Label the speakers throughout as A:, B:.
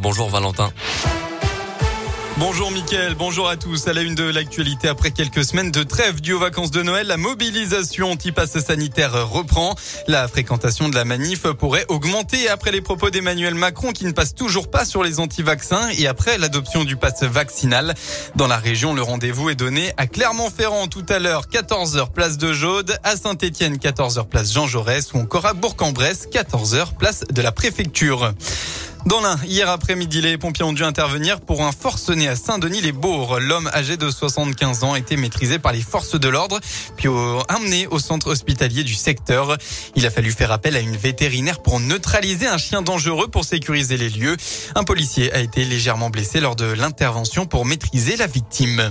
A: Bonjour Valentin.
B: Bonjour Mickaël, bonjour à tous. À la une de l'actualité, après quelques semaines de trêve due aux vacances de Noël, la mobilisation anti-passe sanitaire reprend. La fréquentation de la manif pourrait augmenter après les propos d'Emmanuel Macron qui ne passe toujours pas sur les anti-vaccins et après l'adoption du passe vaccinal. Dans la région, le rendez-vous est donné à Clermont-Ferrand tout à l'heure, 14h place de Jaude, à Saint-Etienne, 14h place Jean Jaurès ou encore à Bourg-en-Bresse, 14h place de la préfecture. Dans l'un, hier après-midi, les pompiers ont dû intervenir pour un forcené à Saint-Denis-les-Bourgs. L'homme âgé de 75 ans était maîtrisé par les forces de l'ordre, puis amené au centre hospitalier du secteur. Il a fallu faire appel à une vétérinaire pour neutraliser un chien dangereux pour sécuriser les lieux. Un policier a été légèrement blessé lors de l'intervention pour maîtriser la victime.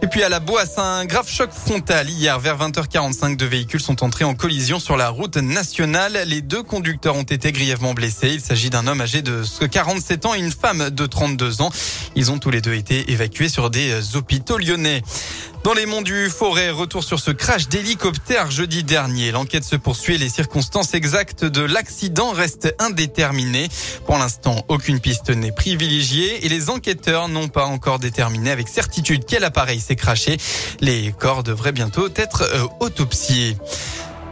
B: Et puis à la Boisse, un grave choc frontal. Hier, vers 20h45, deux véhicules sont entrés en collision sur la route nationale. Les deux conducteurs ont été grièvement blessés. Il s'agit d'un homme âgé de 47 ans et une femme de 32 ans. Ils ont tous les deux été évacués sur des hôpitaux lyonnais. Dans les monts du Forêt, retour sur ce crash d'hélicoptère jeudi dernier. L'enquête se poursuit et les circonstances exactes de l'accident restent indéterminées. Pour l'instant, aucune piste n'est privilégiée et les enquêteurs n'ont pas encore déterminé avec certitude quel appareil s'est craché. Les corps devraient bientôt être euh, autopsiés.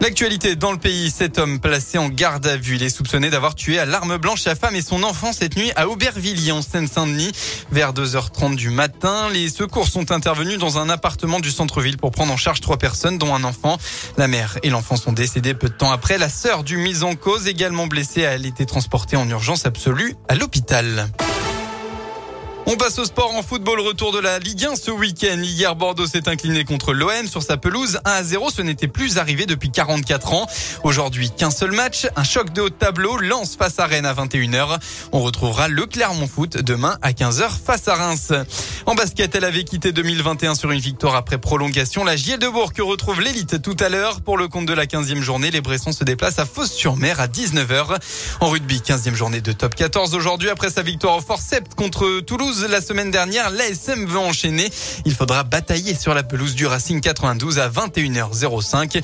B: L'actualité dans le pays, cet homme placé en garde à vue, il est soupçonné d'avoir tué à l'arme blanche sa femme et son enfant cette nuit à Aubervilliers en Seine-Saint-Denis vers 2h30 du matin. Les secours sont intervenus dans un appartement du centre-ville pour prendre en charge trois personnes dont un enfant. La mère et l'enfant sont décédés peu de temps après. La sœur du mise en cause, également blessée, a été transportée en urgence absolue à l'hôpital. On passe au sport en football. Retour de la Ligue 1 ce week-end. Hier, Bordeaux s'est incliné contre l'OM sur sa pelouse 1 à 0. Ce n'était plus arrivé depuis 44 ans. Aujourd'hui, qu'un seul match. Un choc de haut tableau. Lance face à Rennes à 21h. On retrouvera le Clermont Foot demain à 15h face à Reims. En basket, elle avait quitté 2021 sur une victoire après prolongation. La Gier de Bourg retrouve l'élite tout à l'heure. Pour le compte de la 15e journée, les Bressons se déplacent à Fos-sur-Mer à 19h. En rugby, 15e journée de top 14 aujourd'hui après sa victoire au Forcept contre Toulouse la semaine dernière. L'ASM veut enchaîner. Il faudra batailler sur la pelouse du Racing 92 à 21h05.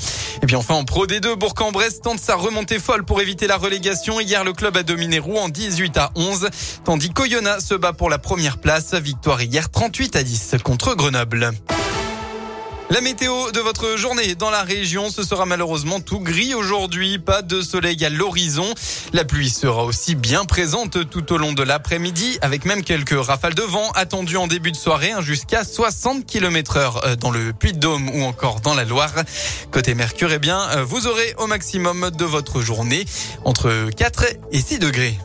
B: Et puis enfin en Pro D2, Bourg-en-Bresse tente sa remontée folle pour éviter la relégation. Hier, le club a dominé Rouen 18 à 11, tandis qu'Oyonnax se bat pour la première place. Victoire hier 38 à 10 contre Grenoble. La météo de votre journée dans la région, ce sera malheureusement tout gris aujourd'hui, pas de soleil à l'horizon. La pluie sera aussi bien présente tout au long de l'après-midi, avec même quelques rafales de vent attendues en début de soirée, hein, jusqu'à 60 km heure euh, dans le Puy-de-Dôme ou encore dans la Loire. Côté Mercure, eh bien, euh, vous aurez au maximum de votre journée entre 4 et 6 degrés.